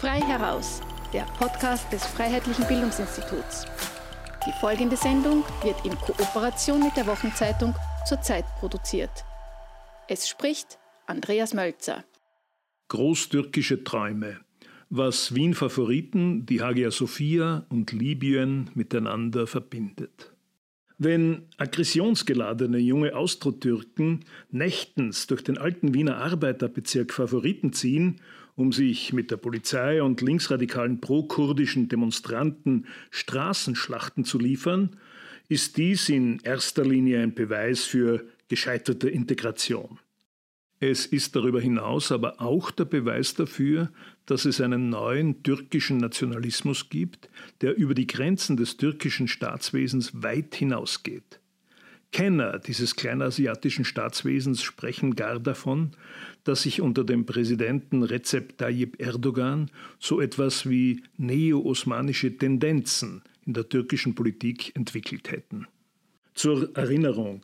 Frei heraus, der Podcast des Freiheitlichen Bildungsinstituts. Die folgende Sendung wird in Kooperation mit der Wochenzeitung zur Zeit produziert. Es spricht Andreas Mölzer. Großtürkische Träume. Was Wien-Favoriten, die Hagia Sophia und Libyen miteinander verbindet. Wenn aggressionsgeladene junge Austrotürken nächtens durch den alten Wiener Arbeiterbezirk Favoriten ziehen, um sich mit der Polizei und linksradikalen pro-kurdischen Demonstranten Straßenschlachten zu liefern, ist dies in erster Linie ein Beweis für gescheiterte Integration. Es ist darüber hinaus aber auch der Beweis dafür, dass es einen neuen türkischen Nationalismus gibt, der über die Grenzen des türkischen Staatswesens weit hinausgeht. Kenner dieses kleinasiatischen Staatswesens sprechen gar davon, dass sich unter dem Präsidenten Recep Tayyip Erdogan so etwas wie neo-osmanische Tendenzen in der türkischen Politik entwickelt hätten. Zur Erinnerung,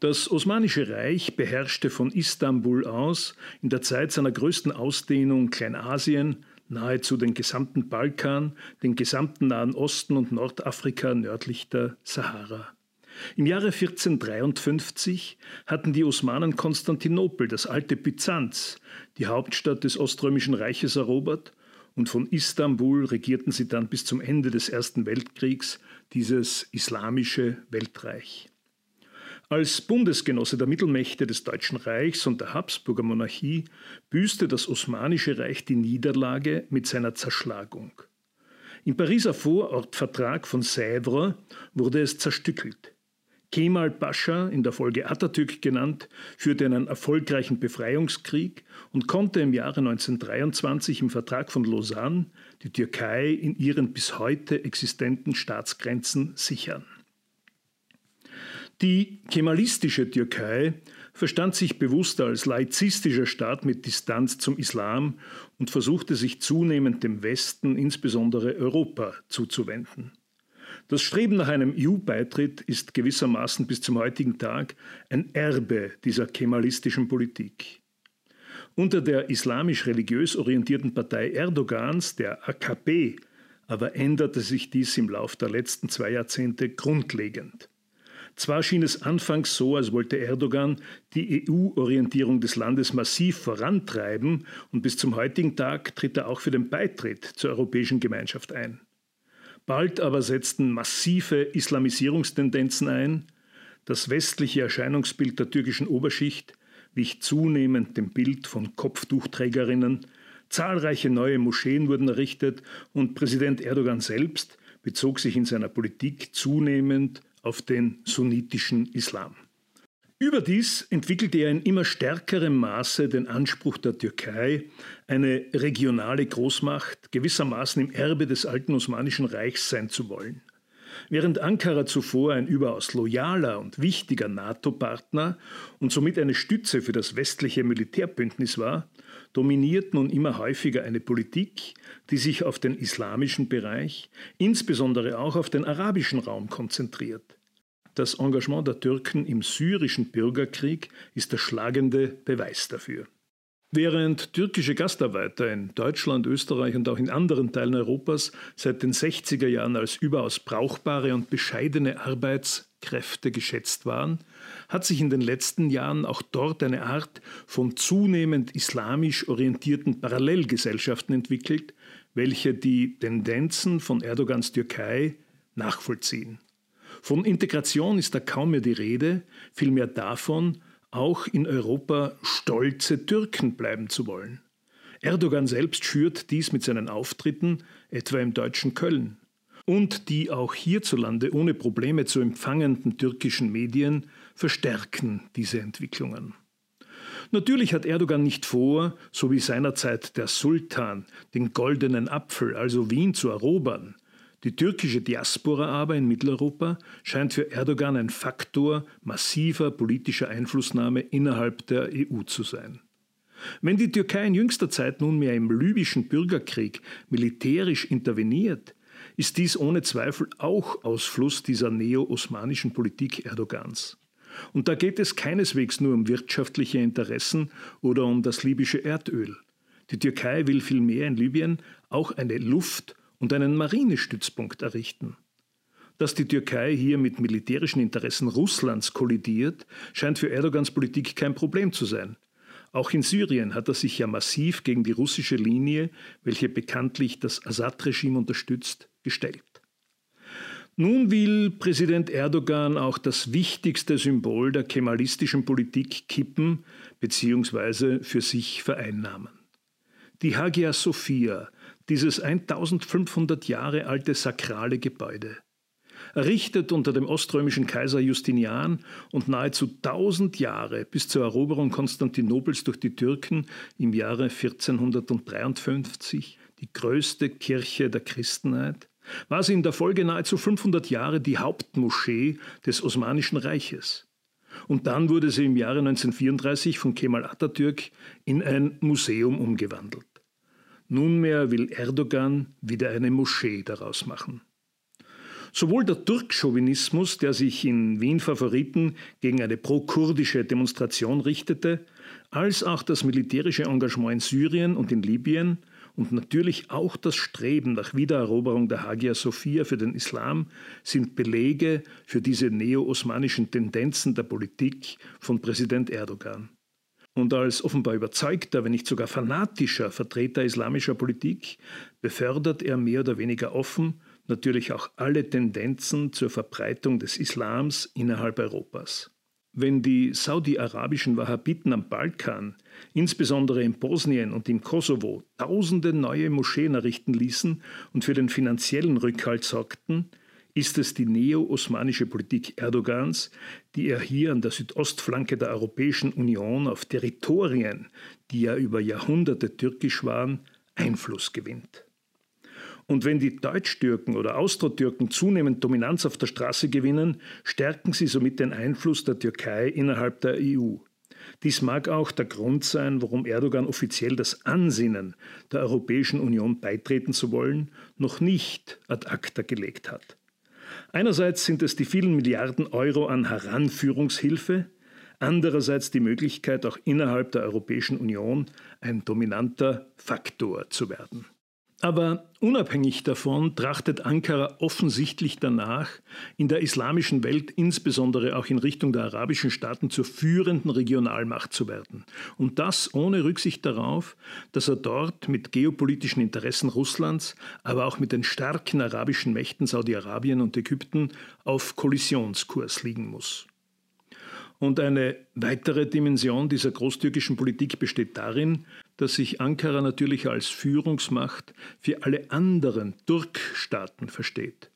das Osmanische Reich beherrschte von Istanbul aus in der Zeit seiner größten Ausdehnung Kleinasien, nahezu den gesamten Balkan, den gesamten Nahen Osten und Nordafrika nördlich der Sahara. Im Jahre 1453 hatten die Osmanen Konstantinopel, das alte Byzanz, die Hauptstadt des Oströmischen Reiches erobert und von Istanbul regierten sie dann bis zum Ende des Ersten Weltkriegs dieses islamische Weltreich. Als Bundesgenosse der Mittelmächte des Deutschen Reichs und der Habsburger Monarchie büßte das Osmanische Reich die Niederlage mit seiner Zerschlagung. Im Pariser Vorortvertrag von Sèvres wurde es zerstückelt. Kemal Pascha, in der Folge Atatürk genannt, führte einen erfolgreichen Befreiungskrieg und konnte im Jahre 1923 im Vertrag von Lausanne die Türkei in ihren bis heute existenten Staatsgrenzen sichern. Die kemalistische Türkei verstand sich bewusst als laizistischer Staat mit Distanz zum Islam und versuchte sich zunehmend dem Westen, insbesondere Europa, zuzuwenden. Das Streben nach einem EU-Beitritt ist gewissermaßen bis zum heutigen Tag ein Erbe dieser kemalistischen Politik. Unter der islamisch-religiös orientierten Partei Erdogans, der AKP, aber änderte sich dies im Lauf der letzten zwei Jahrzehnte grundlegend. Zwar schien es anfangs so, als wollte Erdogan die EU-Orientierung des Landes massiv vorantreiben und bis zum heutigen Tag tritt er auch für den Beitritt zur Europäischen Gemeinschaft ein. Bald aber setzten massive Islamisierungstendenzen ein, das westliche Erscheinungsbild der türkischen Oberschicht wich zunehmend dem Bild von Kopftuchträgerinnen, zahlreiche neue Moscheen wurden errichtet und Präsident Erdogan selbst bezog sich in seiner Politik zunehmend auf den sunnitischen Islam. Überdies entwickelte er in immer stärkerem Maße den Anspruch der Türkei, eine regionale Großmacht gewissermaßen im Erbe des alten Osmanischen Reichs sein zu wollen. Während Ankara zuvor ein überaus loyaler und wichtiger NATO-Partner und somit eine Stütze für das westliche Militärbündnis war, dominiert nun immer häufiger eine Politik, die sich auf den islamischen Bereich, insbesondere auch auf den arabischen Raum konzentriert. Das Engagement der Türken im syrischen Bürgerkrieg ist der schlagende Beweis dafür. Während türkische Gastarbeiter in Deutschland, Österreich und auch in anderen Teilen Europas seit den 60er Jahren als überaus brauchbare und bescheidene Arbeitskräfte geschätzt waren, hat sich in den letzten Jahren auch dort eine Art von zunehmend islamisch orientierten Parallelgesellschaften entwickelt, welche die Tendenzen von Erdogans Türkei nachvollziehen. Von Integration ist da kaum mehr die Rede, vielmehr davon, auch in Europa stolze Türken bleiben zu wollen. Erdogan selbst schürt dies mit seinen Auftritten, etwa im deutschen Köln. Und die auch hierzulande ohne Probleme zu empfangenden türkischen Medien verstärken diese Entwicklungen. Natürlich hat Erdogan nicht vor, so wie seinerzeit der Sultan, den goldenen Apfel, also Wien, zu erobern. Die türkische Diaspora aber in Mitteleuropa scheint für Erdogan ein Faktor massiver politischer Einflussnahme innerhalb der EU zu sein. Wenn die Türkei in jüngster Zeit nunmehr im libyschen Bürgerkrieg militärisch interveniert, ist dies ohne Zweifel auch Ausfluss dieser neo-osmanischen Politik Erdogans. Und da geht es keineswegs nur um wirtschaftliche Interessen oder um das libysche Erdöl. Die Türkei will vielmehr in Libyen auch eine Luft- und einen Marinestützpunkt errichten. Dass die Türkei hier mit militärischen Interessen Russlands kollidiert, scheint für Erdogans Politik kein Problem zu sein. Auch in Syrien hat er sich ja massiv gegen die russische Linie, welche bekanntlich das Assad-Regime unterstützt, gestellt. Nun will Präsident Erdogan auch das wichtigste Symbol der kemalistischen Politik kippen bzw. für sich vereinnahmen. Die Hagia Sophia, dieses 1500 Jahre alte sakrale Gebäude. Errichtet unter dem oströmischen Kaiser Justinian und nahezu 1000 Jahre bis zur Eroberung Konstantinopels durch die Türken im Jahre 1453, die größte Kirche der Christenheit, war sie in der Folge nahezu 500 Jahre die Hauptmoschee des Osmanischen Reiches. Und dann wurde sie im Jahre 1934 von Kemal Atatürk in ein Museum umgewandelt. Nunmehr will Erdogan wieder eine Moschee daraus machen. Sowohl der Turkchauvinismus, der sich in Wien Favoriten gegen eine pro-kurdische Demonstration richtete, als auch das militärische Engagement in Syrien und in Libyen und natürlich auch das Streben nach Wiedereroberung der Hagia Sophia für den Islam sind Belege für diese neo-osmanischen Tendenzen der Politik von Präsident Erdogan. Und als offenbar überzeugter, wenn nicht sogar fanatischer Vertreter islamischer Politik befördert er mehr oder weniger offen natürlich auch alle Tendenzen zur Verbreitung des Islams innerhalb Europas. Wenn die saudi-arabischen Wahhabiten am Balkan, insbesondere in Bosnien und im Kosovo, tausende neue Moscheen errichten ließen und für den finanziellen Rückhalt sorgten, ist es die neo-osmanische Politik Erdogans, die er hier an der Südostflanke der Europäischen Union auf Territorien, die ja über Jahrhunderte türkisch waren, Einfluss gewinnt. Und wenn die Deutsch-Türken oder Austro-Türken zunehmend Dominanz auf der Straße gewinnen, stärken sie somit den Einfluss der Türkei innerhalb der EU. Dies mag auch der Grund sein, warum Erdogan offiziell das Ansinnen, der Europäischen Union beitreten zu wollen, noch nicht ad acta gelegt hat. Einerseits sind es die vielen Milliarden Euro an Heranführungshilfe, andererseits die Möglichkeit, auch innerhalb der Europäischen Union ein dominanter Faktor zu werden. Aber unabhängig davon trachtet Ankara offensichtlich danach, in der islamischen Welt, insbesondere auch in Richtung der arabischen Staaten, zur führenden Regionalmacht zu werden. Und das ohne Rücksicht darauf, dass er dort mit geopolitischen Interessen Russlands, aber auch mit den starken arabischen Mächten Saudi-Arabien und Ägypten auf Kollisionskurs liegen muss. Und eine weitere Dimension dieser großtürkischen Politik besteht darin, dass sich Ankara natürlich als Führungsmacht für alle anderen Turkstaaten versteht.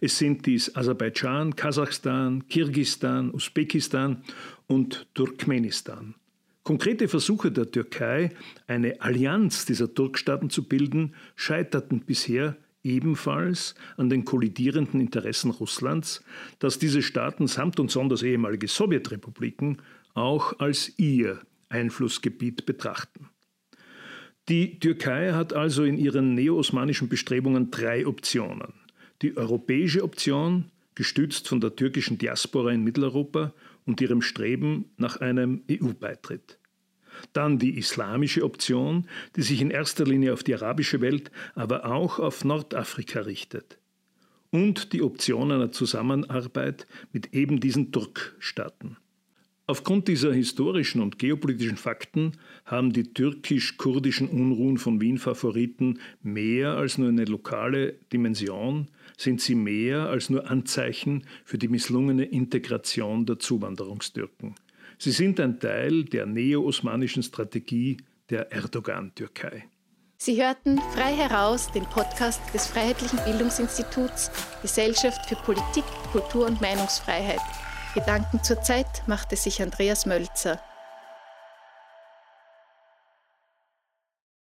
Es sind dies Aserbaidschan, Kasachstan, Kirgistan, Usbekistan und Turkmenistan. Konkrete Versuche der Türkei, eine Allianz dieser Turkstaaten zu bilden, scheiterten bisher ebenfalls an den kollidierenden Interessen Russlands, dass diese Staaten samt und sonders ehemalige Sowjetrepubliken auch als ihr Einflussgebiet betrachten. Die Türkei hat also in ihren neo-osmanischen Bestrebungen drei Optionen. Die europäische Option, gestützt von der türkischen Diaspora in Mitteleuropa und ihrem Streben nach einem EU-Beitritt. Dann die islamische Option, die sich in erster Linie auf die arabische Welt, aber auch auf Nordafrika richtet. Und die Option einer Zusammenarbeit mit eben diesen Turkstaaten. Aufgrund dieser historischen und geopolitischen Fakten haben die türkisch-kurdischen Unruhen von Wien-Favoriten mehr als nur eine lokale Dimension, sind sie mehr als nur Anzeichen für die misslungene Integration der Zuwanderungstürken. Sie sind ein Teil der neo-osmanischen Strategie der Erdogan-Türkei. Sie hörten frei heraus den Podcast des Freiheitlichen Bildungsinstituts Gesellschaft für Politik, Kultur und Meinungsfreiheit. Gedanken zur Zeit machte sich Andreas Mölzer.